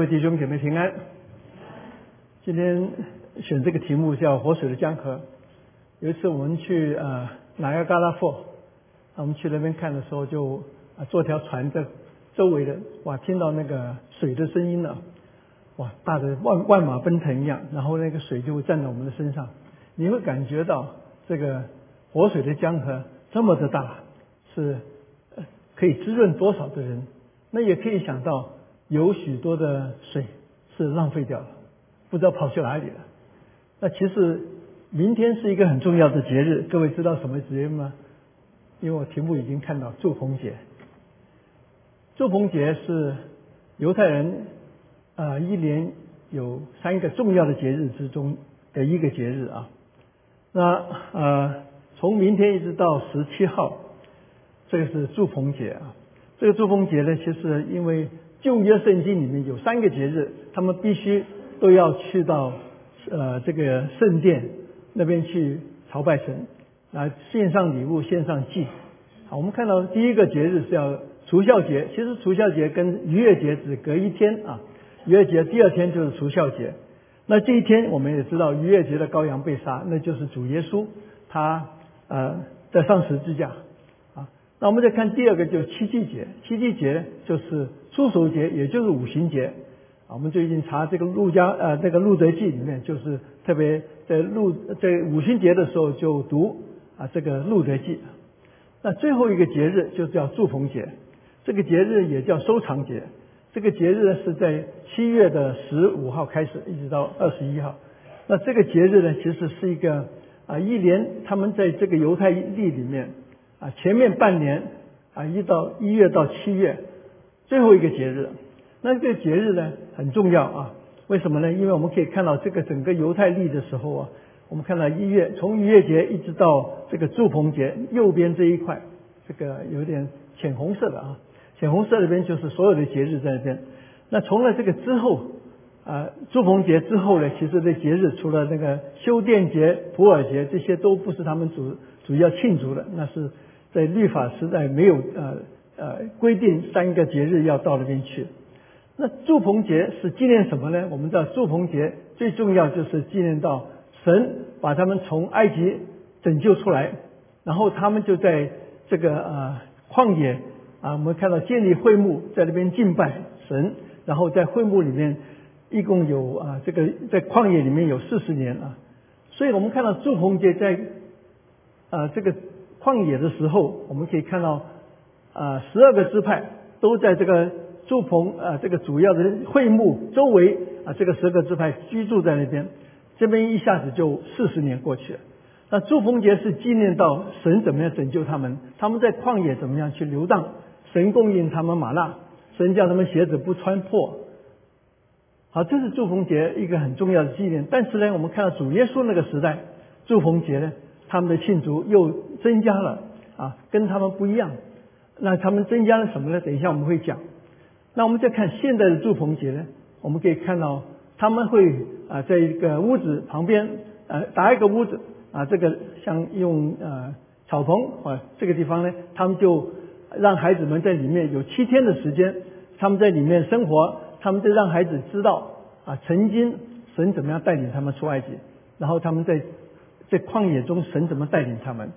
各位弟兄姐妹平安。今天选这个题目叫“活水的江河”。有一次我们去呃哪亚嘎拉佛，我们去那边看的时候，就啊坐条船在周围的哇，听到那个水的声音了，哇，大的万万马奔腾一样，然后那个水就会站在我们的身上，你会感觉到这个活水的江河这么的大，是可以滋润多少的人？那也可以想到。有许多的水是浪费掉了，不知道跑去哪里了。那其实明天是一个很重要的节日，各位知道什么节日吗？因为我题目已经看到祝棚节。祝棚节是犹太人啊一年有三个重要的节日之中的一个节日啊。那呃从明天一直到十七号，这个是祝棚节啊。这个祝棚节呢，其实因为旧约圣经里面有三个节日，他们必须都要去到呃这个圣殿那边去朝拜神，啊献上礼物，献上祭。好，我们看到第一个节日是要除孝节，其实除孝节跟逾越节只隔一天啊，逾越节第二天就是除孝节。那这一天我们也知道逾越节的羔羊被杀，那就是主耶稣他呃在上十字架啊。那我们再看第二个，就是七祭节。七祭节就是初守节，也就是五行节。啊，我们最近查这个路加呃这个路德记里面，就是特别在路在五行节的时候就读啊这个路德记。那最后一个节日就叫祝逢节，这个节日也叫收藏节。这个节日呢是在七月的十五号开始，一直到二十一号。那这个节日呢，其实是一个啊一年他们在这个犹太历里面。啊，前面半年啊，一到一月到七月，最后一个节日，那这个节日呢很重要啊。为什么呢？因为我们可以看到这个整个犹太历的时候啊，我们看到一月从逾越节一直到这个祝棚节，右边这一块，这个有点浅红色的啊，浅红色那边就是所有的节日在那边。那从了这个之后啊，祝棚节之后呢，其实这节日除了那个修殿节、普尔节这些都不是他们主主要庆祝的，那是。在律法时代没有呃呃规定三个节日要到那边去。那祝棚节是纪念什么呢？我们知道祝棚节最重要就是纪念到神把他们从埃及拯救出来，然后他们就在这个呃旷野啊，我们看到建立会幕在那边敬拜神，然后在会幕里面一共有啊这个在旷野里面有四十年啊，所以我们看到祝棚节在啊这个。旷野的时候，我们可以看到，啊，十二个支派都在这个祝棚啊，这个主要的会幕周围啊，这个十个支派居住在那边。这边一下子就四十年过去了。那祝棚节是纪念到神怎么样拯救他们，他们在旷野怎么样去流荡，神供应他们玛纳，神叫他们鞋子不穿破。好，这是祝棚节一个很重要的纪念。但是呢，我们看到主耶稣那个时代，祝棚节呢。他们的庆祝又增加了啊，跟他们不一样。那他们增加了什么呢？等一下我们会讲。那我们再看现在的祝棚节呢，我们可以看到他们会啊，在一个屋子旁边呃搭一个屋子啊，这个像用呃草棚啊这个地方呢，他们就让孩子们在里面有七天的时间，他们在里面生活，他们就让孩子知道啊，曾经神怎么样带领他们出埃及，然后他们在。在旷野中，神怎么带领他们？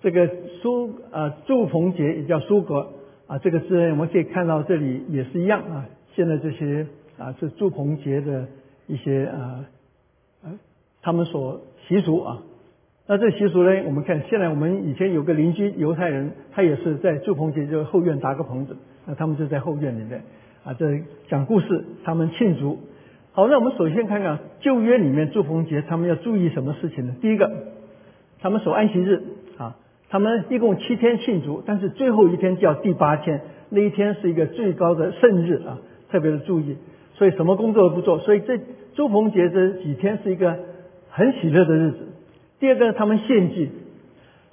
这个苏啊，祝棚节也叫苏格啊，这个字我们可以看到这里也是一样啊。现在这些啊是祝棚节的一些啊，呃他们所习俗啊。那这习俗呢，我们看现在我们以前有个邻居犹太人，他也是在祝棚节就后院搭个棚子，那他们就在后院里面啊，这讲故事，他们庆祝。好，那我们首先看看旧约里面祝棚节，他们要注意什么事情呢？第一个，他们守安息日，他们一共七天庆祝，但是最后一天叫第八天，那一天是一个最高的圣日啊，特别的注意，所以什么工作都不做，所以这祝棚节这几天是一个很喜乐的日子。第二个，他们献祭，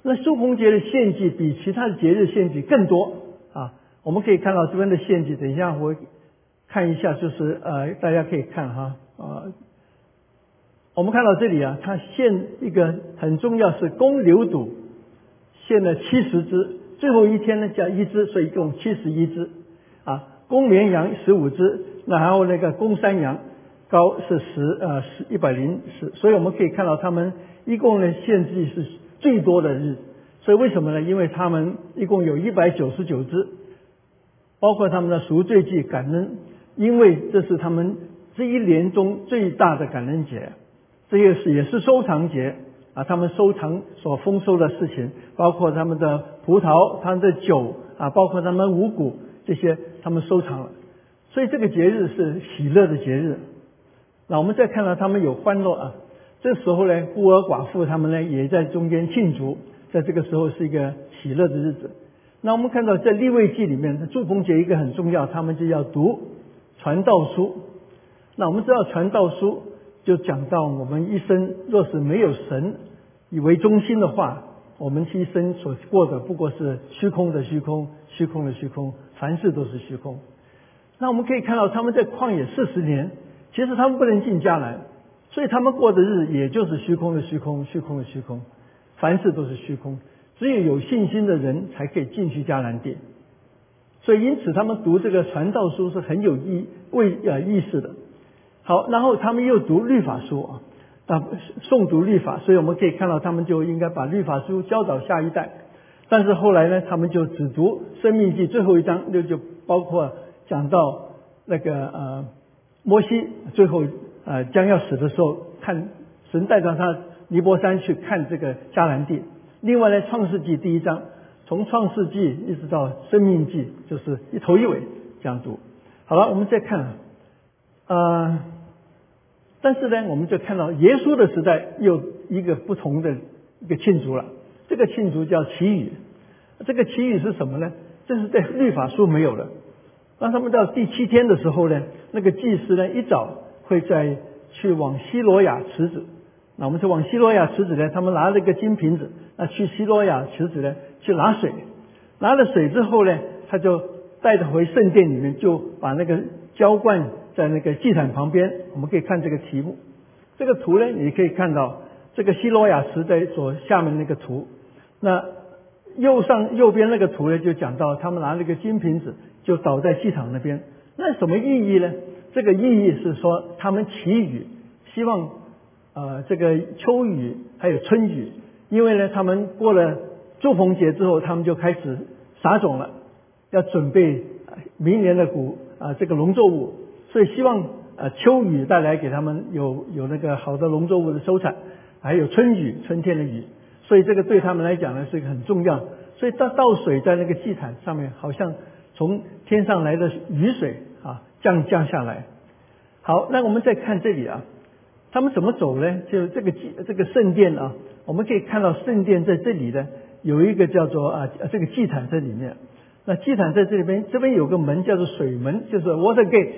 那祝棚节的献祭比其他的节日献祭更多啊，我们可以看到这边的献祭，等一下我。看一下，就是呃，大家可以看哈啊，我们看到这里啊，它献一个很重要是公牛犊，献了七十只，最后一天呢叫一只，所以一共七十一只啊。公绵羊十五只，那还有那个公山羊，高是十呃十一百零十，所以我们可以看到他们一共呢献祭是最多的日，所以为什么呢？因为他们一共有一百九十九只，包括他们的赎罪祭感恩，因为这是他们这一年中最大的感恩节，这个是也是收藏节啊，他们收藏所丰收的事情，包括他们的葡萄、他们的酒啊，包括他们五谷这些，他们收藏了，所以这个节日是喜乐的节日。那我们再看到他们有欢乐啊，这时候呢，孤儿寡妇他们呢也在中间庆祝，在这个时候是一个喜乐的日子。那我们看到在立位记里面，祝逢节一个很重要，他们就要读传道书。那我们知道传道书就讲到我们一生若是没有神以为中心的话，我们一生所过的不过是虚空的虚空，虚空的虚空，凡事都是虚空。那我们可以看到他们在旷野四十年，其实他们不能进迦南，所以他们过的日也就是虚空的虚空，虚空的虚空，凡事都是虚空。只有有信心的人才可以进去迦南地，所以因此他们读这个传道书是很有意为呃意思的。好，然后他们又读律法书啊，啊诵读律法，所以我们可以看到他们就应该把律法书教导下一代。但是后来呢，他们就只读生命记最后一章，那就包括讲到那个呃摩西最后呃将要死的时候，看神带着他尼泊山去看这个迦南地。另外呢，《创世纪》第一章，从《创世纪》一直到《生命记》，就是一头一尾这样读。好了，我们再看，啊，但是呢，我们就看到耶稣的时代又一个不同的一个庆祝了。这个庆祝叫祈雨。这个祈雨是什么呢？这是在律法书没有的。当他们到第七天的时候呢，那个祭司呢一早会在去往西罗亚池子。那我们就往西罗亚池子呢，他们拿了一个金瓶子，那去西罗亚池子呢去拿水，拿了水之后呢，他就带着回圣殿里面，就把那个浇灌在那个祭坛旁边。我们可以看这个题目，这个图呢，你可以看到这个西罗亚池在左下面那个图，那右上右边那个图呢，就讲到他们拿了一个金瓶子，就倒在祭场那边。那什么意义呢？这个意义是说他们祈雨，希望。啊，这个秋雨还有春雨，因为呢，他们过了祝逢节之后，他们就开始撒种了，要准备明年的谷啊，这个农作物，所以希望啊秋雨带来给他们有有那个好的农作物的收产，还有春雨春天的雨，所以这个对他们来讲呢是一个很重要，所以倒倒水在那个祭坛上面，好像从天上来的雨水啊降降下来。好，那我们再看这里啊。他们怎么走呢？就这个祭这个圣殿啊，我们可以看到圣殿在这里呢，有一个叫做啊这个祭坛在里面。那祭坛在这里边，这边有个门叫做水门，就是 water gate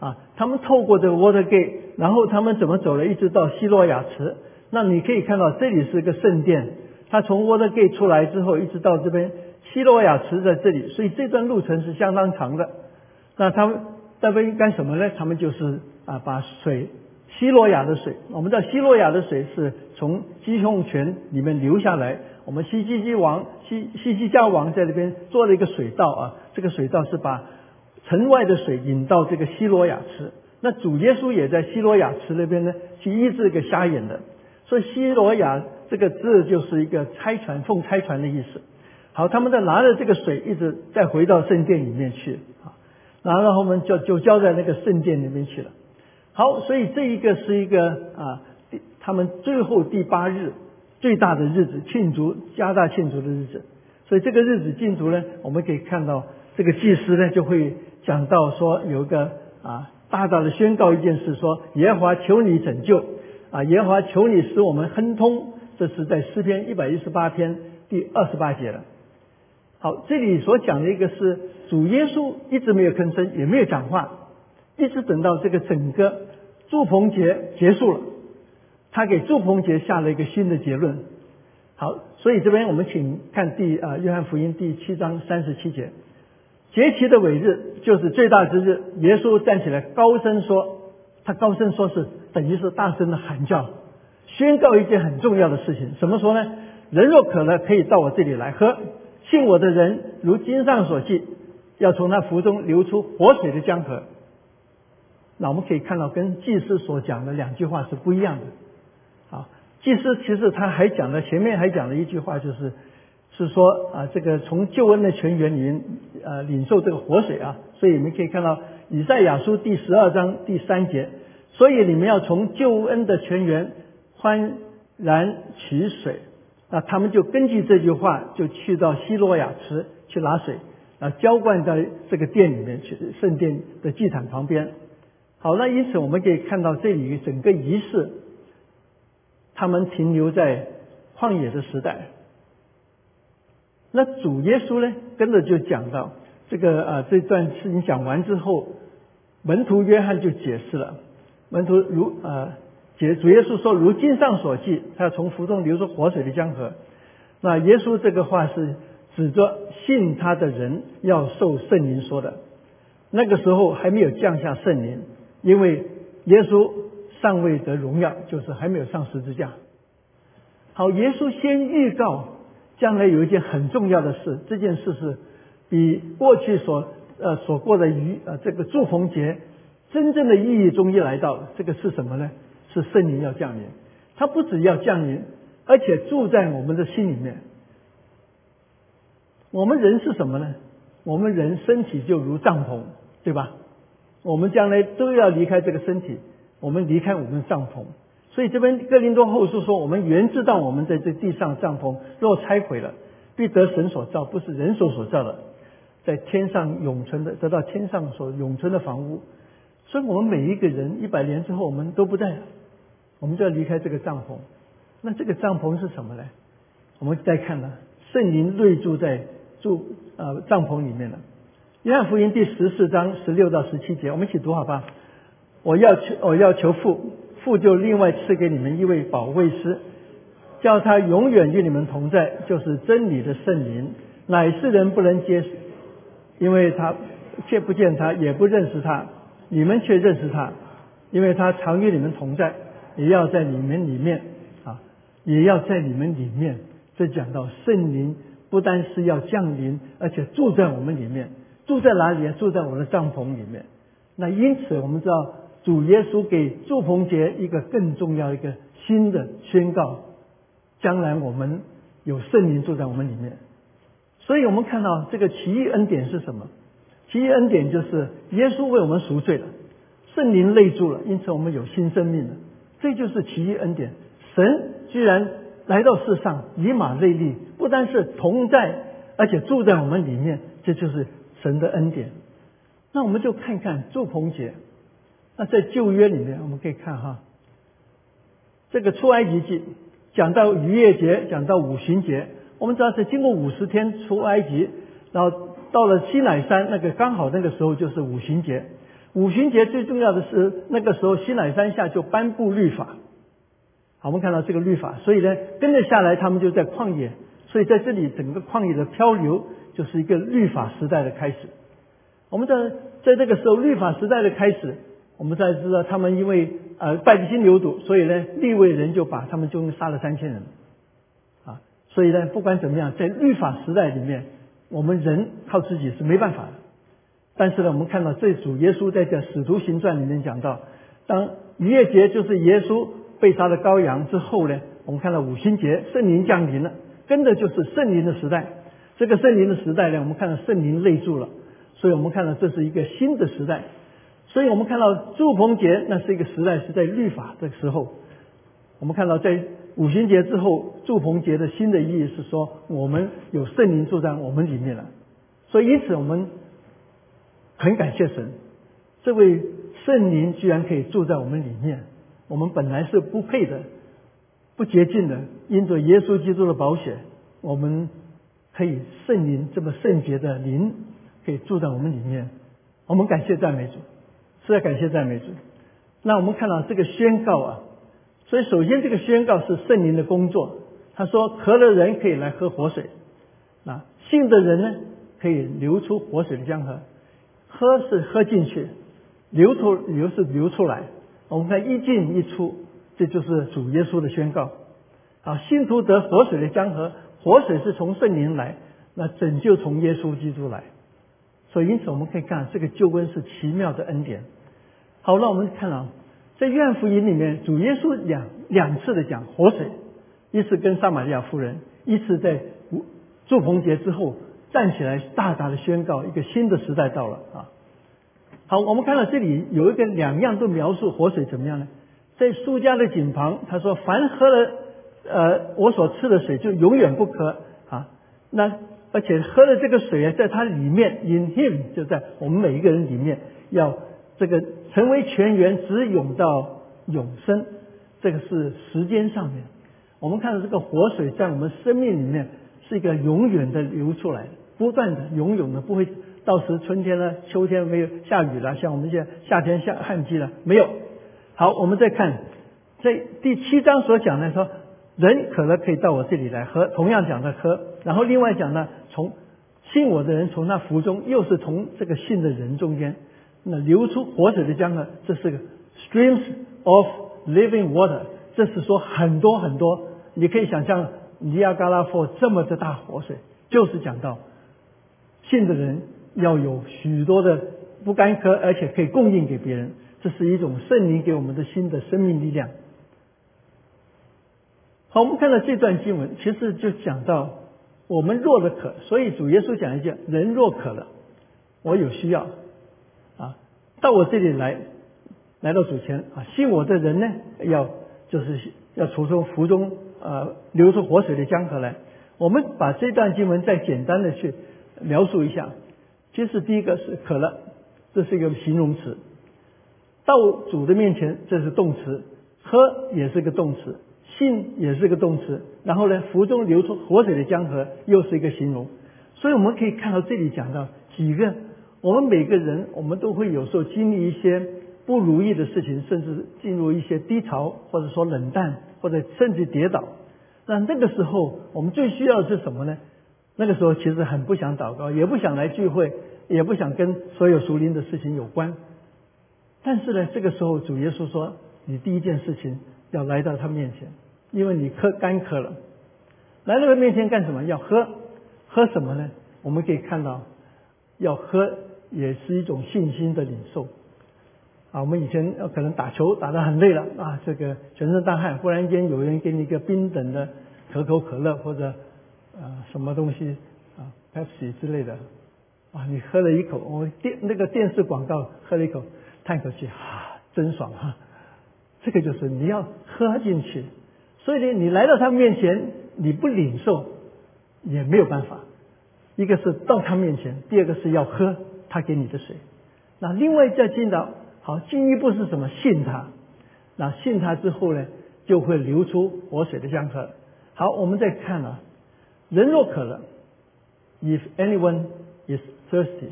啊。他们透过这个 water gate，然后他们怎么走呢？一直到希洛亚池。那你可以看到这里是一个圣殿，他从 water gate 出来之后，一直到这边希洛亚池在这里，所以这段路程是相当长的。那他们那边干什么呢？他们就是啊把水。希罗亚的水，我们知道希罗亚的水是从基洪泉里面流下来。我们西基基王西西基加王在那边做了一个水道啊，这个水道是把城外的水引到这个希罗亚池。那主耶稣也在希罗亚池那边呢，去医治一个瞎眼的。所以希罗亚这个字就是一个拆船奉拆船的意思。好，他们在拿着这个水一直再回到圣殿里面去啊，然后我们就就交在那个圣殿里面去了。好，所以这一个是一个啊，他们最后第八日最大的日子，庆祝加大庆祝的日子。所以这个日子庆祝呢，我们可以看到这个祭司呢就会讲到说有个啊大大的宣告一件事，说耶和华求你拯救啊，耶和华求你使我们亨通。这是在诗篇一百一十八篇第二十八节了。好，这里所讲的一个是主耶稣一直没有吭声，也没有讲话。一直等到这个整个祝棚节结束了，他给祝棚节下了一个新的结论。好，所以这边我们请看第啊约翰福音第七章三十七节，节期的尾日就是最大之日。耶稣站起来高声说，他高声说是等于是大声的喊叫，宣告一件很重要的事情。怎么说呢？人若渴了，可以到我这里来喝。信我的人，如经上所记。要从他腹中流出活水的江河。那我们可以看到，跟祭司所讲的两句话是不一样的。啊，祭司其实他还讲了前面还讲了一句话，就是是说啊，这个从救恩的泉源里面呃领受这个活水啊。所以你们可以看到以赛亚书第十二章第三节，所以你们要从救恩的泉源欢然取水。那他们就根据这句话，就去到希罗亚池去拿水啊，浇灌到这个殿里面去，圣殿的祭坛旁边。好，那因此我们可以看到这里整个仪式，他们停留在旷野的时代。那主耶稣呢，跟着就讲到这个啊，这段事情讲完之后，门徒约翰就解释了，门徒如啊，解主耶稣说，如经上所记，他要从腹中流出活水的江河。那耶稣这个话是指着信他的人要受圣灵说的，那个时候还没有降下圣灵。因为耶稣尚未得荣耀，就是还没有上十字架。好，耶稣先预告将来有一件很重要的事，这件事是比过去所呃所过的逾呃这个祝逢节真正的意义终于来到了。这个是什么呢？是圣灵要降临。他不只要降临，而且住在我们的心里面。我们人是什么呢？我们人身体就如帐篷，对吧？我们将来都要离开这个身体，我们离开我们帐篷。所以这边哥林多后书说，我们原知道我们在这地上帐篷若拆毁了，必得神所造，不是人手所造的，在天上永存的，得到天上所永存的房屋。所以我们每一个人一百年之后，我们都不在了，我们就要离开这个帐篷。那这个帐篷是什么呢？我们再看呢，圣灵内住在住呃帐篷里面了。约翰福音第十四章十六到十七节，我们一起读好吧。我要求我要求父，父就另外赐给你们一位保卫师，叫他永远与你们同在，就是真理的圣灵，乃是人不能接，因为他见不见他，也不认识他，你们却认识他，因为他常与你们同在，也要在你们里面啊，也要在你们里面。这讲到圣灵不单是要降临，而且住在我们里面。住在哪里啊？住在我的帐篷里面。那因此，我们知道主耶稣给祝棚节一个更重要一个新的宣告：将来我们有圣灵住在我们里面。所以我们看到这个奇异恩典是什么？奇异恩典就是耶稣为我们赎罪了，圣灵内住了，因此我们有新生命了。这就是奇异恩典。神居然来到世上，以马内利，不单是同在，而且住在我们里面。这就是。神的恩典，那我们就看看祝棚节。那在旧约里面，我们可以看哈，这个出埃及记讲到逾越节，讲到五旬节。我们知道是经过五十天出埃及，然后到了西乃山，那个刚好那个时候就是五旬节。五旬节最重要的是那个时候西乃山下就颁布律法。好，我们看到这个律法，所以呢，跟着下来他们就在旷野，所以在这里整个旷野的漂流。就是一个律法时代的开始。我们在在这个时候，律法时代的开始，我们才知道他们因为呃拜金牛犊，所以呢，立位人就把他们就杀了三千人。啊，所以呢，不管怎么样，在律法时代里面，我们人靠自己是没办法的。但是呢，我们看到这主耶稣在这使徒行传里面讲到，当逾越节就是耶稣被杀的羔羊之后呢，我们看到五旬节圣灵降临了，跟着就是圣灵的时代。这个圣灵的时代呢，我们看到圣灵内住了，所以我们看到这是一个新的时代。所以我们看到祝棚节，那是一个时代，是在律法的时候。我们看到在五旬节之后，祝棚节的新的意义是说，我们有圣灵住在我们里面了。所以因此我们很感谢神，这位圣灵居然可以住在我们里面。我们本来是不配的、不洁净的，因着耶稣基督的保险，我们。可以圣灵这么圣洁的灵，可以住在我们里面。我们感谢赞美主，是在感谢赞美主。那我们看到这个宣告啊，所以首先这个宣告是圣灵的工作。他说渴的人可以来喝活水，啊，信的人呢可以流出活水的江河。喝是喝进去，流出流是流出来。我们看一进一出，这就是主耶稣的宣告。啊，信徒得活水的江河。活水是从圣灵来，那拯救从耶稣基督来，所以因此我们可以看这个救恩是奇妙的恩典。好，那我们看啊，在约翰福音里面，主耶稣两两次的讲活水，一次跟撒玛利亚妇人，一次在祝棚节之后站起来大大的宣告，一个新的时代到了啊。好，我们看到这里有一个两样都描述活水怎么样呢？在苏家的井旁，他说：“凡喝了呃我所赐的水，就永远不渴啊。那而且喝了这个水啊，在它里面，in him 就在我们每一个人里面，要这个成为泉源，直涌到永生。这个是时间上面，我们看到这个活水在我们生命里面是一个永远的流出来，不断的永永的不会。”到时春天呢，秋天没有下雨了，像我们现在夏天下旱季了没有？好，我们再看这第七章所讲的说，人渴了可以到我这里来喝，同样讲的喝。然后另外讲呢，从信我的人从那福中，又是从这个信的人中间，那流出活水的江呢，这是个 streams of living water，这是说很多很多，你可以想象尼亚加拉佛这么的大活水，就是讲到信的人。要有许多的不干渴，而且可以供应给别人，这是一种圣灵给我们的新的生命力量。好，我们看到这段经文，其实就讲到我们若的渴，所以主耶稣讲一句：人若渴了，我有需要，到我这里来，来到主前啊，信我的人呢，要就是要从中福中啊流出活水的江河来。我们把这段经文再简单的去描述一下。其实第一个是渴了，这是一个形容词；到主的面前，这是动词；喝也是个动词；信也是个动词。然后呢，福中流出活水的江河，又是一个形容。所以我们可以看到这里讲到几个，我们每个人，我们都会有时候经历一些不如意的事情，甚至进入一些低潮，或者说冷淡，或者甚至跌倒。那那个时候，我们最需要的是什么呢？那个时候其实很不想祷告，也不想来聚会，也不想跟所有属灵的事情有关。但是呢，这个时候主耶稣说：“你第一件事情要来到他面前，因为你渴干渴了。来到他面前干什么？要喝，喝什么呢？我们可以看到，要喝也是一种信心的领受。啊，我们以前可能打球打得很累了啊，这个全身大汗，忽然间有人给你一个冰等的可口可乐或者。啊，什么东西啊，Pepsi 之类的，啊，你喝了一口，我电那个电视广告喝了一口，叹口气，啊，真爽啊！这个就是你要喝进去，所以呢，你来到他面前，你不领受也没有办法。一个是到他面前，第二个是要喝他给你的水。那另外再进到好进一步是什么？信他。那信他之后呢，就会流出活水的江河。好，我们再看啊。人若渴了，if anyone is thirsty，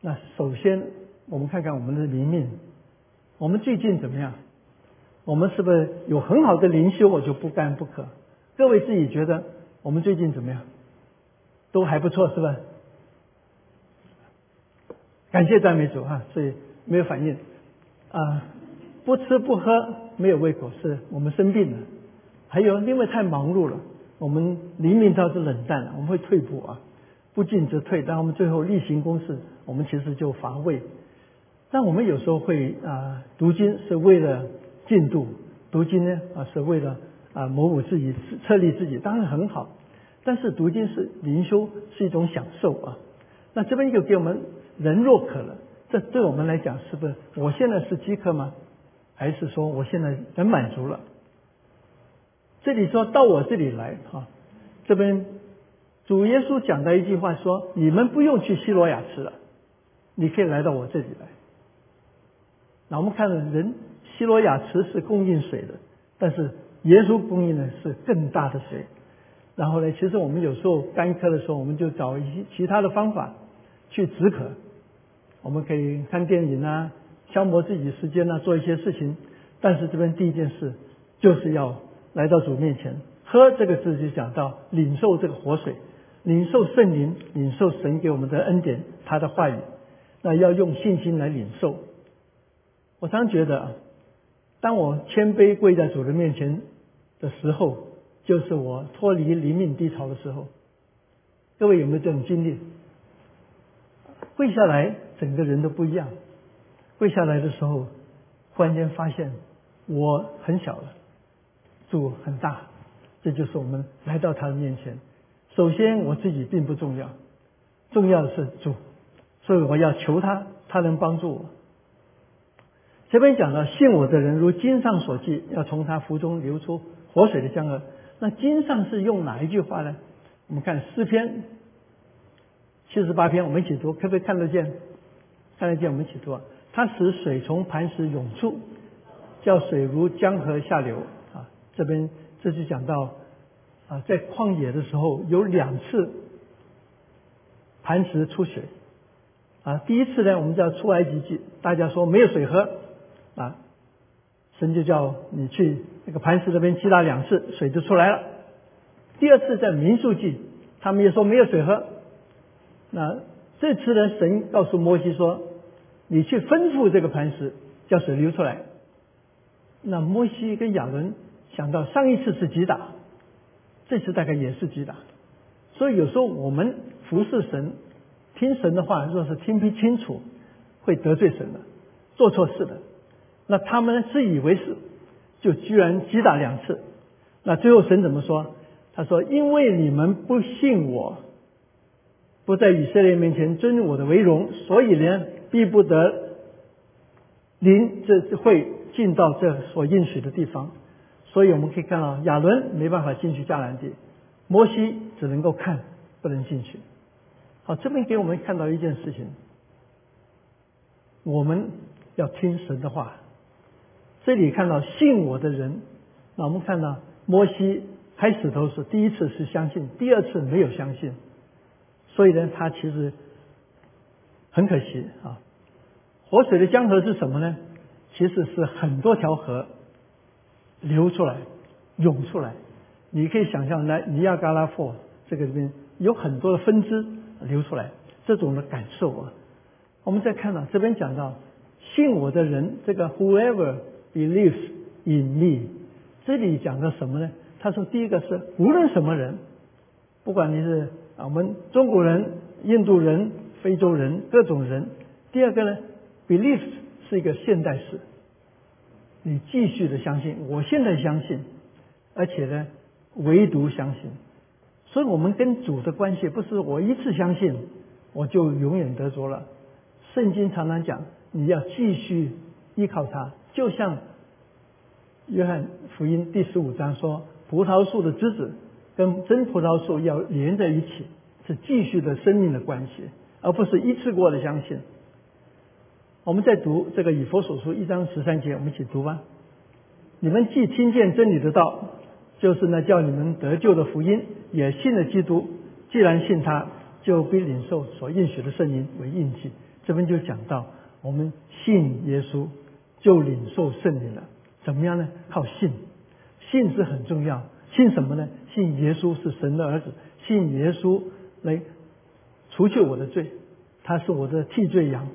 那首先我们看看我们的灵命，我们最近怎么样？我们是不是有很好的灵修？我就不干不渴。各位自己觉得我们最近怎么样？都还不错，是吧？感谢赞美主哈，所以没有反应啊，不吃不喝没有胃口，是我们生病了，还有因为太忙碌了。我们灵命倒是冷淡了，我们会退步啊，不进则退。但我们最后例行公事，我们其实就乏味。但我们有时候会啊，读经是为了进度，读经呢啊是为了啊谋补自己、策立自己，当然很好。但是读经是灵修，是一种享受啊。那这边就给我们人若渴了，这对我们来讲是不是？我现在是饥渴吗？还是说我现在很满足了？这里说到我这里来哈，这边主耶稣讲的一句话说：你们不用去希罗亚吃了，你可以来到我这里来。那我们看到人希罗亚池是供应水的，但是耶稣供应的是更大的水。然后呢，其实我们有时候干渴的时候，我们就找一些其他的方法去止渴。我们可以看电影啊，消磨自己时间啊，做一些事情。但是这边第一件事就是要。来到主面前，喝这个字就讲到领受这个活水，领受圣灵，领受神给我们的恩典，他的话语，那要用信心来领受。我常觉得，当我谦卑跪在主的面前的时候，就是我脱离灵命低潮的时候。各位有没有这种经历？跪下来，整个人都不一样。跪下来的时候，忽然间发现我很小了，主很大。这就是我们来到他的面前。首先我自己并不重要，重要的是主，所以我要求他，他能帮助我。这边讲到信我的人，如经上所记，要从他腹中流出活水的江河。那经上是用哪一句话呢？我们看诗篇七十八篇，我们一起读，可不可以看得见？看得见，我们一起读！它使水从磐石涌出，叫水如江河下流啊！这边这就讲到啊，在旷野的时候有两次磐石出水啊。第一次呢，我们叫出埃及记，大家说没有水喝。啊，神就叫你去那个磐石那边击打两次，水就出来了。第二次在民数记，他们也说没有水喝。那这次呢，神告诉摩西说，你去吩咐这个磐石，叫水流出来。那摩西跟亚伦想到上一次是击打，这次大概也是击打。所以有时候我们服侍神，听神的话，若是听不清楚，会得罪神的，做错事的。那他们自以为是，就居然击打两次。那最后神怎么说？他说：“因为你们不信我，不在以色列面前尊我的为荣，所以呢，逼不得临这会进到这所应许的地方。所以我们可以看到，亚伦没办法进去迦南地，摩西只能够看，不能进去。好，这边给我们看到一件事情：我们要听神的话。”这里看到信我的人，那我们看到摩西开始都是第一次是相信，第二次没有相信，所以呢，他其实很可惜啊。活水的江河是什么呢？其实是很多条河流出来、涌出来。你可以想象，来尼亚加拉霍这个里面有很多的分支流出来，这种的感受啊。我们再看到这边讲到信我的人，这个 whoever。believes in me，这里讲的什么呢？他说，第一个是无论什么人，不管你是啊我们中国人、印度人、非洲人各种人。第二个呢，believe 是一个现代式，你继续的相信，我现在相信，而且呢，唯独相信。所以我们跟主的关系不是我一次相信我就永远得着了。圣经常常讲，你要继续依靠他。就像约翰福音第十五章说，葡萄树的枝子跟真葡萄树要连在一起，是继续的生命的关系，而不是一次过的相信。我们在读这个以佛所书一章十三节，我们一起读吧。你们既听见真理的道，就是那叫你们得救的福音，也信了基督。既然信他，就必领受所应许的圣灵为印记。这边就讲到，我们信耶稣。就领受圣灵了，怎么样呢？靠信，信是很重要。信什么呢？信耶稣是神的儿子，信耶稣来除去我的罪，他是我的替罪羊。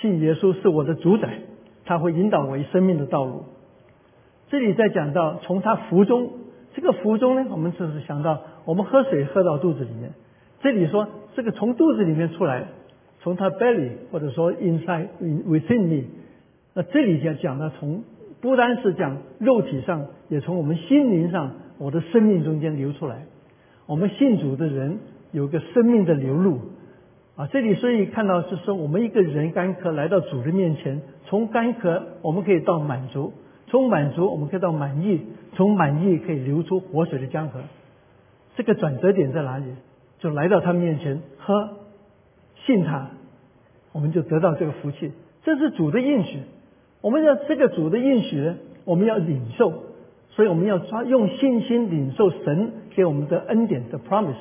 信耶稣是我的主宰，他会引导我生命的道路。这里在讲到从他腹中，这个腹中呢，我们只是想到我们喝水喝到肚子里面。这里说这个从肚子里面出来，从他 belly 或者说 inside within me。那这里讲讲的从不单是讲肉体上，也从我们心灵上，我的生命中间流出来。我们信主的人有个生命的流露啊，这里所以看到是说，我们一个人干渴来到主的面前，从干渴我们可以到满足，从满足我们可以到满意，从满意可以流出活水的江河。这个转折点在哪里？就来到他面前喝，信他，我们就得到这个福气。这是主的应许。我们要这个主的应许呢，我们要领受，所以我们要抓用信心领受神给我们的恩典的 promise。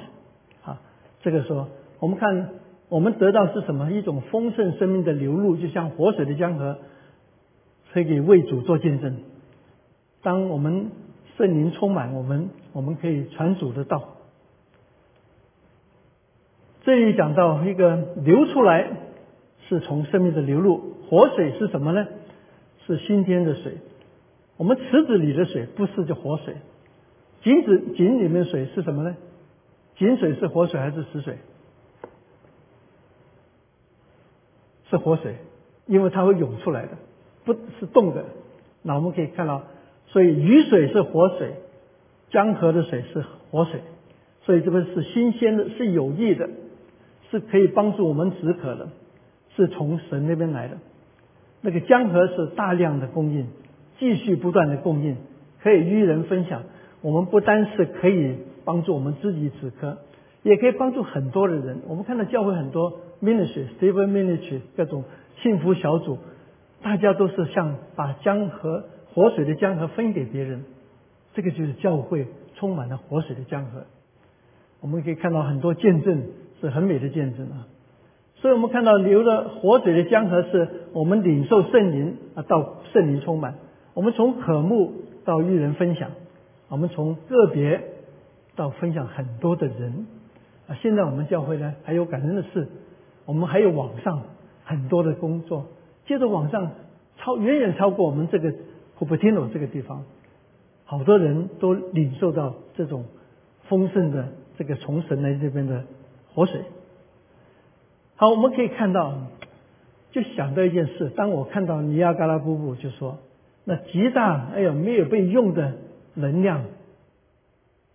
啊，这个说，我们看我们得到是什么？一种丰盛生命的流露，就像活水的江河，可以为主做见证。当我们圣灵充满我们，我们可以传主的道。这里讲到一个流出来，是从生命的流露，活水是什么呢？是新天的水，我们池子里的水不是就活水，井子井里面水是什么呢？井水是活水还是死水？是活水，因为它会涌出来的，不是冻的。那我们可以看到，所以雨水是活水，江河的水是活水，所以这个是新鲜的，是有益的，是可以帮助我们止渴的，是从神那边来的。那个江河是大量的供应，继续不断的供应，可以与人分享。我们不单是可以帮助我们自己止渴，也可以帮助很多的人。我们看到教会很多 ministry、Stephen ministry 各种幸福小组，大家都是像把江河活水的江河分给别人，这个就是教会充满了活水的江河。我们可以看到很多见证是很美的见证啊。所以我们看到流的活水的江河，是我们领受圣灵啊，到圣灵充满。我们从渴慕到与人分享，我们从个别到分享很多的人啊。现在我们教会呢，还有感恩的事，我们还有网上很多的工作。接着网上超远远超过我们这个普普天罗这个地方，好多人都领受到这种丰盛的这个从神来这边的活水。好，我们可以看到，就想到一件事。当我看到尼亚加拉瀑布，就说那极大哎呀没有被用的能量，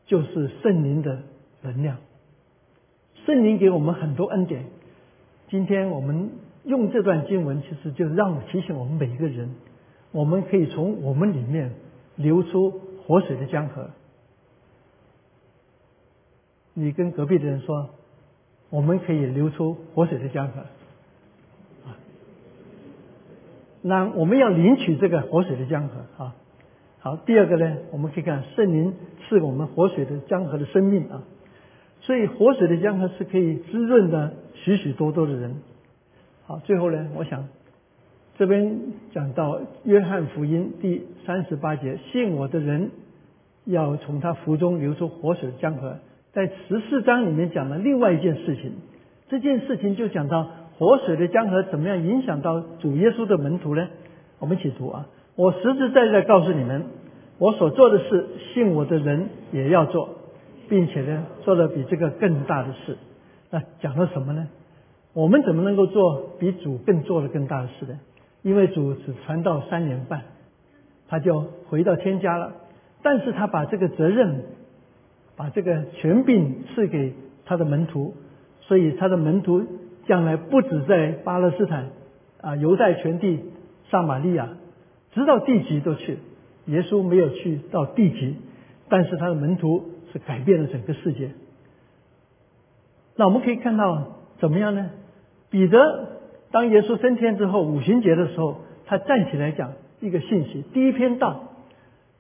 就是圣灵的能量。圣灵给我们很多恩典。今天我们用这段经文，其实就让我提醒我们每一个人，我们可以从我们里面流出活水的江河。你跟隔壁的人说。我们可以流出活水的江河，啊，那我们要领取这个活水的江河啊。好，第二个呢，我们可以看圣灵赐我们活水的江河的生命啊，所以活水的江河是可以滋润的许许多多的人。好，最后呢，我想这边讲到约翰福音第三十八节，信我的人要从他腹中流出活水的江河。在十四章里面讲了另外一件事情，这件事情就讲到活水的江河怎么样影响到主耶稣的门徒呢？我们一起读啊！我实实在在告诉你们，我所做的事，信我的人也要做，并且呢，做了比这个更大的事。那讲了什么呢？我们怎么能够做比主更做的更大的事呢？因为主只传道三年半，他就回到天家了，但是他把这个责任。把这个权柄赐给他的门徒，所以他的门徒将来不止在巴勒斯坦啊，犹太全地、撒玛利亚，直到地极都去。耶稣没有去到地极，但是他的门徒是改变了整个世界。那我们可以看到怎么样呢？彼得当耶稣升天之后，五旬节的时候，他站起来讲一个信息，第一篇道，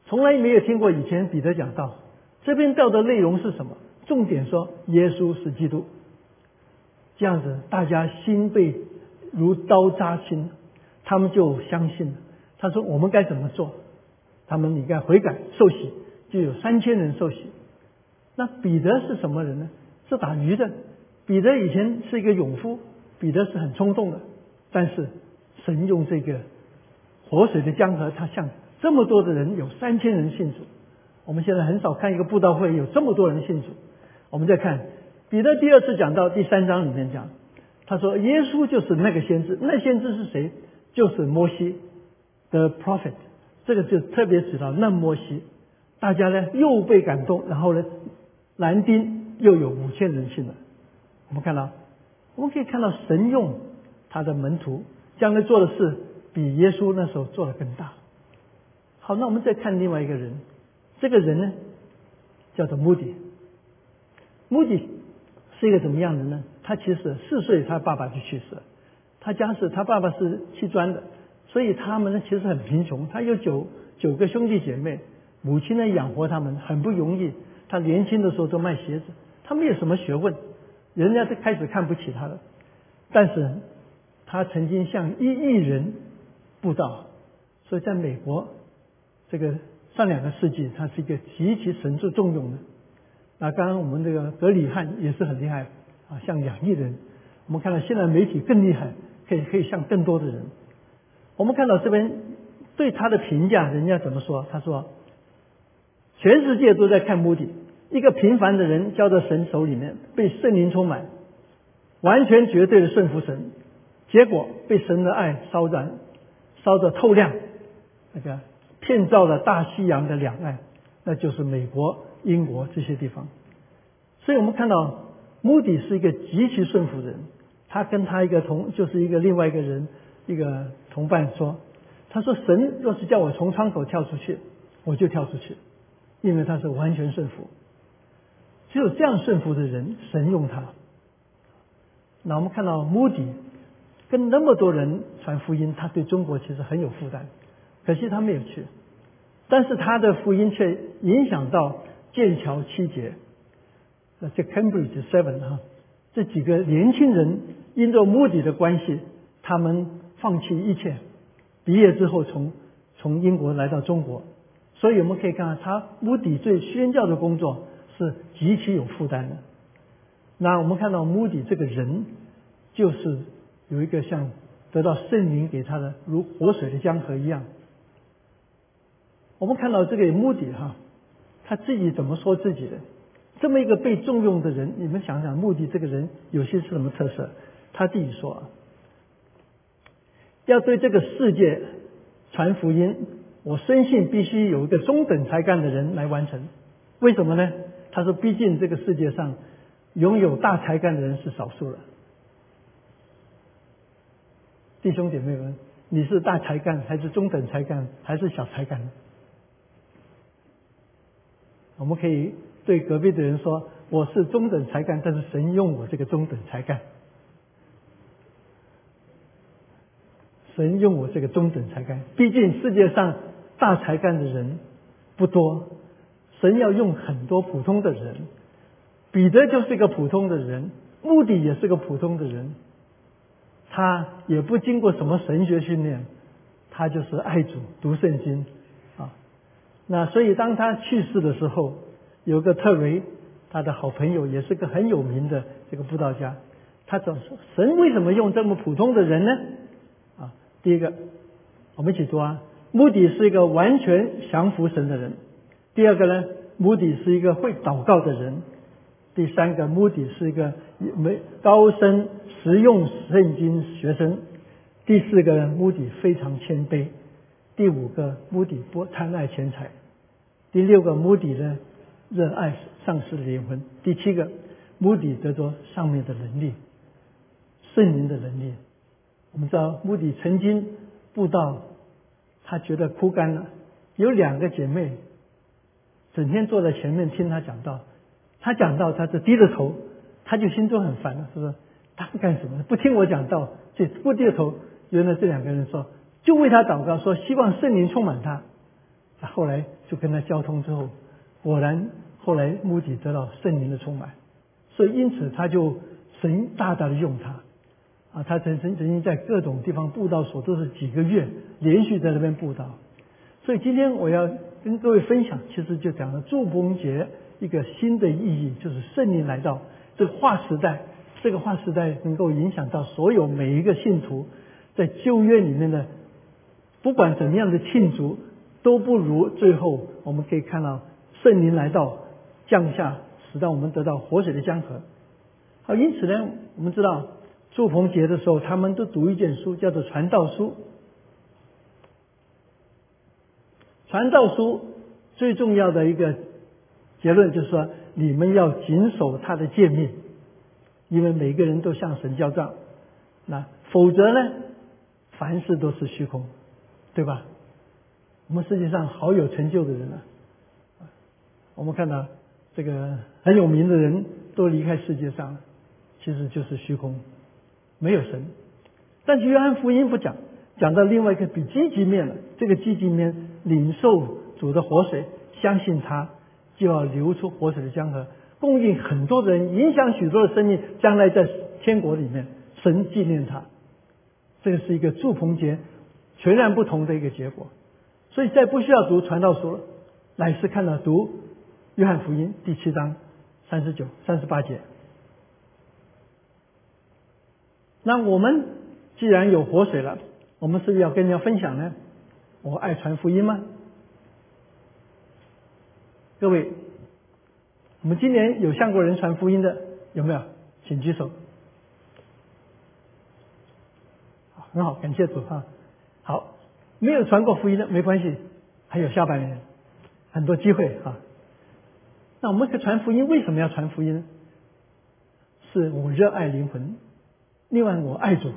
从来没有听过以前彼得讲道。这篇道的内容是什么？重点说耶稣是基督，这样子大家心被如刀扎心，他们就相信了。他说：“我们该怎么做？”他们你该悔改受洗，就有三千人受洗。那彼得是什么人呢？是打鱼的。彼得以前是一个勇夫，彼得是很冲动的。但是神用这个活水的江河，他向这么多的人有三千人信主。我们现在很少看一个布道会有这么多人信主。我们再看彼得第二次讲到第三章里面讲，他说耶稣就是那个先知，那先知是谁？就是摩西的 prophet。这个就特别指到那摩西。大家呢又被感动，然后呢南丁又有五千人信了。我们看到，我们可以看到神用他的门徒将来做的事比耶稣那时候做的更大。好，那我们再看另外一个人。这个人呢，叫做穆迪。穆迪是一个怎么样的呢？他其实四岁，他爸爸就去世了。他家是他爸爸是砌砖的，所以他们呢其实很贫穷。他有九九个兄弟姐妹，母亲呢养活他们很不容易。他年轻的时候都卖鞋子，他没有什么学问，人家都开始看不起他了。但是他曾经向一亿人布道，所以在美国这个。上两个世纪，他是一个极其神助重用的。那刚刚我们这个格里汉也是很厉害啊，像两亿人。我们看到现在媒体更厉害，可以可以向更多的人。我们看到这边对他的评价，人家怎么说？他说：全世界都在看目的，一个平凡的人交到神手里面，被圣灵充满，完全绝对的顺服神，结果被神的爱烧燃，烧得透亮，那个遍照了大西洋的两岸，那就是美国、英国这些地方。所以我们看到穆迪是一个极其顺服的人，他跟他一个同就是一个另外一个人一个同伴说，他说神若是叫我从窗口跳出去，我就跳出去，因为他是完全顺服。只有这样顺服的人，神用他。那我们看到穆迪跟那么多人传福音，他对中国其实很有负担，可惜他没有去，但是他的福音却影响到剑桥七杰。那这 Cambridge Seven 哈，这几个年轻人因着目的的关系，他们放弃一切，毕业之后从从英国来到中国，所以我们可以看到他目的最宣教的工作是极其有负担的。那我们看到目的这个人，就是有一个像得到圣灵给他的如活水的江河一样。我们看到这个目的哈，他自己怎么说自己的？这么一个被重用的人，你们想想，目的这个人有些是什么特色？他自己说啊，要对这个世界传福音，我深信必须有一个中等才干的人来完成。为什么呢？他说，毕竟这个世界上拥有大才干的人是少数了。弟兄姐妹们，你是大才干还是中等才干还是小才干？我们可以。对隔壁的人说：“我是中等才干，但是神用我这个中等才干。神用我这个中等才干，毕竟世界上大才干的人不多，神要用很多普通的人。彼得就是一个普通的人，目的也是个普通的人，他也不经过什么神学训练，他就是爱主、读圣经。那所以当他去世的时候。”有个特维，他的好朋友也是个很有名的这个布道家，他总说神为什么用这么普通的人呢？啊，第一个，我们一起读啊，目的是一个完全降服神的人；第二个呢，目的是一个会祷告的人；第三个，目的是一个没高深实用圣经学生；第四个，目的非常谦卑；第五个，目的不贪爱钱财；第六个，目的呢？热爱丧失灵魂。第七个，目的得着上面的能力，圣灵的能力。我们知道，目的曾经布道，他觉得枯干了。有两个姐妹，整天坐在前面听他讲道。他讲道，他就低着头，他就心中很烦了，是不是？他干什么？不听我讲道，就不低着头。原来这两个人说，就为他祷告，说希望圣灵充满他。他后来就跟他交通之后。果然，后来目的得到圣灵的充满，所以因此他就神大大的用他啊，他曾曾曾经在各种地方布道所都是几个月连续在那边布道，所以今天我要跟各位分享，其实就讲了祝逢节一个新的意义，就是圣灵来到这个划时代，这个划时代能够影响到所有每一个信徒在旧约里面的，不管怎么样的庆祝，都不如最后我们可以看到。圣灵来到，降下，使到我们得到活水的江河。好，因此呢，我们知道祝逢节的时候，他们都读一卷书，叫做《传道书》。传道书最重要的一个结论就是说，你们要谨守他的诫命，因为每个人都向神交账。那否则呢，凡事都是虚空，对吧？我们世界上好有成就的人啊。我们看到这个很有名的人都离开世界上了，其实就是虚空，没有神。但是约翰福音不讲，讲到另外一个比积极面了。这个积极面，领受主的活水，相信他，就要流出活水的江河，供应很多人，影响许多的生命，将来在天国里面，神纪念他。这个是一个祝逢节，全然不同的一个结果。所以再不需要读传道书了，乃是看到读。约翰福音第七章三十九、三十八节。那我们既然有活水了，我们是不是要跟人家分享呢？我爱传福音吗？各位，我们今年有向过人传福音的有没有？请举手。很好，感谢主啊。好，没有传过福音的没关系，还有下半年很多机会啊。那我们可传福音，为什么要传福音呢？是我热爱灵魂，另外我爱主，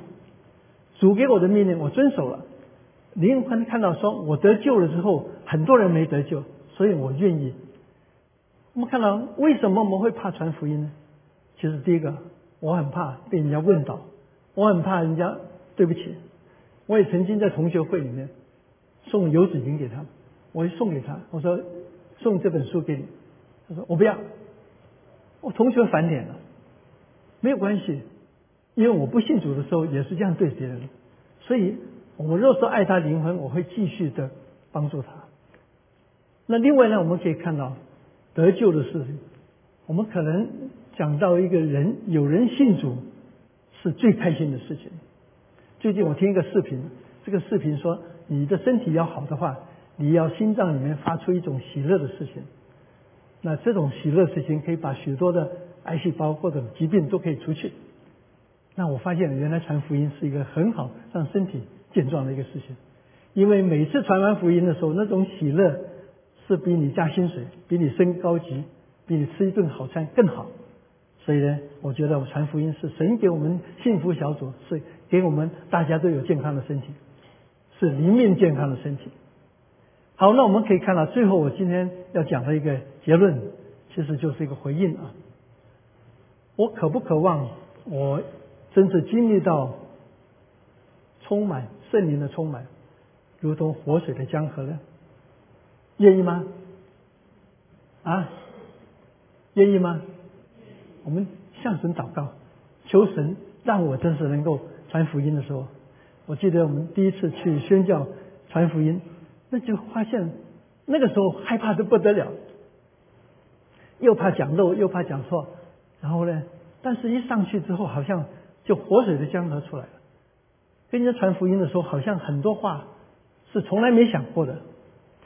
主给我的命令我遵守了。灵魂看到说我得救了之后，很多人没得救，所以我愿意。我们看到为什么我们会怕传福音呢？其实第一个，我很怕被人家问到，我很怕人家对不起。我也曾经在同学会里面送油纸巾给他，我送给他，我说送这本书给你，他说我不要，我同学反点了，没有关系，因为我不信主的时候也是这样对别人，所以我若是爱他灵魂，我会继续的帮助他。那另外呢，我们可以看到。得救的事情，我们可能讲到一个人，有人信主是最开心的事情。最近我听一个视频，这个视频说，你的身体要好的话，你要心脏里面发出一种喜乐的事情。那这种喜乐事情可以把许多的癌细胞或者疾病都可以除去。那我发现原来传福音是一个很好让身体健壮的一个事情，因为每次传完福音的时候，那种喜乐。是比你加薪水，比你升高级，比你吃一顿好餐更好。所以呢，我觉得我传福音是神给我们幸福小组，是给我们大家都有健康的身体，是灵命健康的身体。好，那我们可以看到，最后我今天要讲的一个结论，其实就是一个回应啊。我渴不渴望我真正经历到充满圣灵的充满，如同活水的江河呢？愿意吗？啊，愿意吗？我们向神祷告，求神让我真是能够传福音的时候。我记得我们第一次去宣教传福音，那就发现那个时候害怕的不得了，又怕讲漏，又怕讲错。然后呢，但是一上去之后，好像就活水的江河出来了。跟人家传福音的时候，好像很多话是从来没想过的。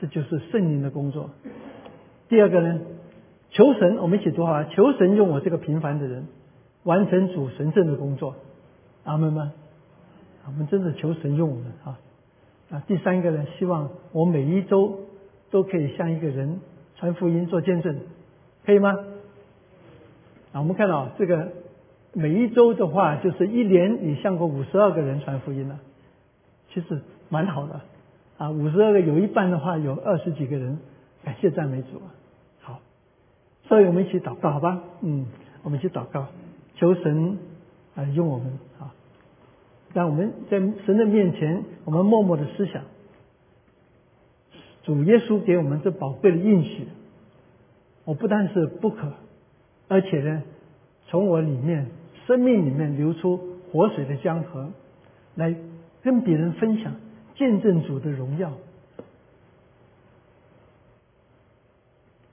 这就是圣灵的工作。第二个呢，求神，我们一起读好了，求神用我这个平凡的人完成主神圣的工作。阿门吗？我们真的求神用我们啊！啊，第三个呢，希望我每一周都可以向一个人传福音做见证，可以吗？啊，我们看到这个每一周的话，就是一年你向过五十二个人传福音了，其实蛮好的。啊，五十二个有一半的话，有二十几个人感谢赞美主啊。所以我们一起祷告，好吧？嗯，我们一起祷告，求神啊用我们啊，让我们在神的面前，我们默默的思想，主耶稣给我们这宝贵的应许，我不但是不可，而且呢，从我里面生命里面流出活水的江河，来跟别人分享。见证主的荣耀，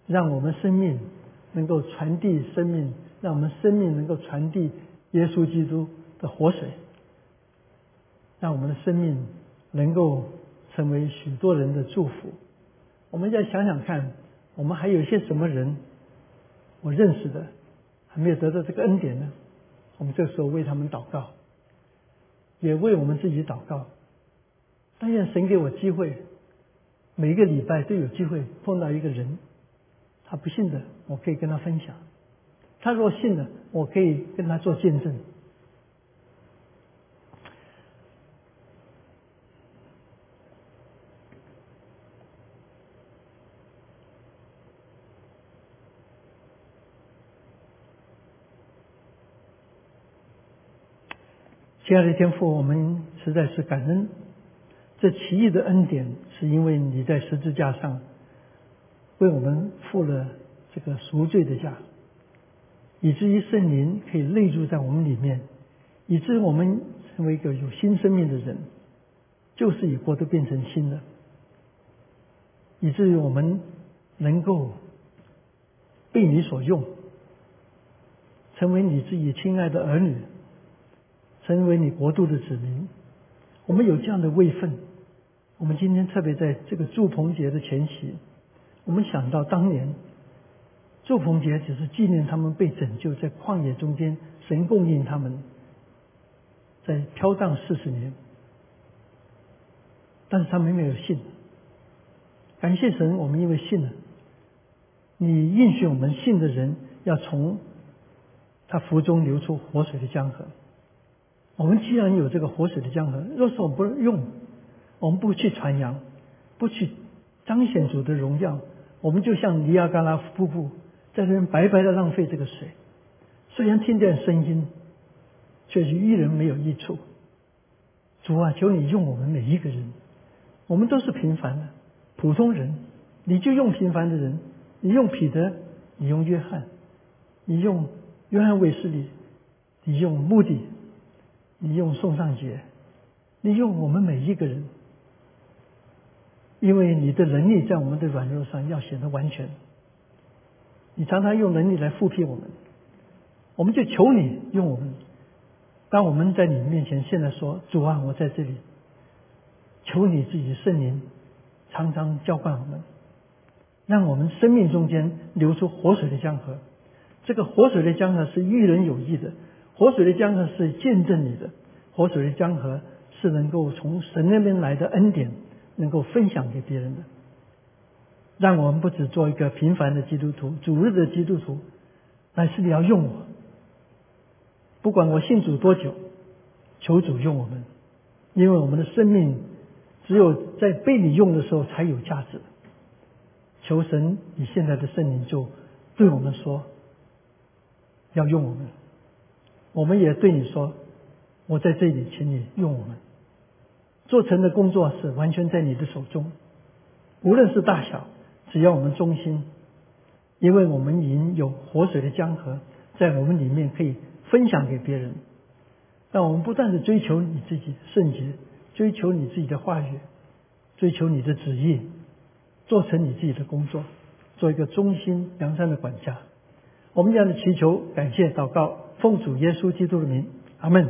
让我们生命能够传递生命，让我们生命能够传递耶稣基督的活水，让我们的生命能够成为许多人的祝福。我们再想想看，我们还有些什么人我认识的还没有得到这个恩典呢？我们这时候为他们祷告，也为我们自己祷告。但愿神给我机会，每一个礼拜都有机会碰到一个人，他不信的，我可以跟他分享；他若信了，我可以跟他做见证。亲爱的天父，我们实在是感恩。这奇异的恩典，是因为你在十字架上为我们付了这个赎罪的价，以至于圣灵可以内住在我们里面，以至于我们成为一个有新生命的人，旧事已过都变成新的，以至于我们能够被你所用，成为你自己亲爱的儿女，成为你国度的子民。我们有这样的位分，我们今天特别在这个祝棚节的前夕，我们想到当年祝棚节只是纪念他们被拯救在旷野中间，神供应他们，在飘荡四十年，但是他们没有信。感谢神，我们因为信了，你应许我们信的人要从他腹中流出活水的江河。我们既然有这个活水的江河，若是我们不用，我们不去传扬，不去彰显主的荣耀，我们就像尼亚加拉瀑布，在这边白白的浪费这个水。虽然听见声音，却是一人没有益处。主啊，求你用我们每一个人，我们都是平凡的普通人，你就用平凡的人，你用彼得，你用约翰，你用约翰卫斯理，你用穆迪。你用宋尚杰，你用我们每一个人，因为你的能力在我们的软弱上要显得完全。你常常用能力来复辟我们，我们就求你用我们。当我们在你面前现在说主啊，我在这里，求你自己的圣灵常常浇灌我们，让我们生命中间流出活水的江河。这个活水的江河是育人有益的。活水的江河是见证你的，活水的江河是能够从神那边来的恩典，能够分享给别人的。让我们不只做一个平凡的基督徒，主日的基督徒，乃是你要用我。不管我信主多久，求主用我们，因为我们的生命只有在被你用的时候才有价值。求神，你现在的圣灵就对我们说，要用我们。我们也对你说，我在这里，请你用我们做成的工作是完全在你的手中，无论是大小，只要我们忠心，因为我们已经有活水的江河在我们里面可以分享给别人。让我们不断的追求你自己圣洁，追求你自己的话语，追求你的旨意，做成你自己的工作，做一个忠心良善的管家。我们这样的祈求、感谢、祷告。奉主耶稣基督的名，阿门。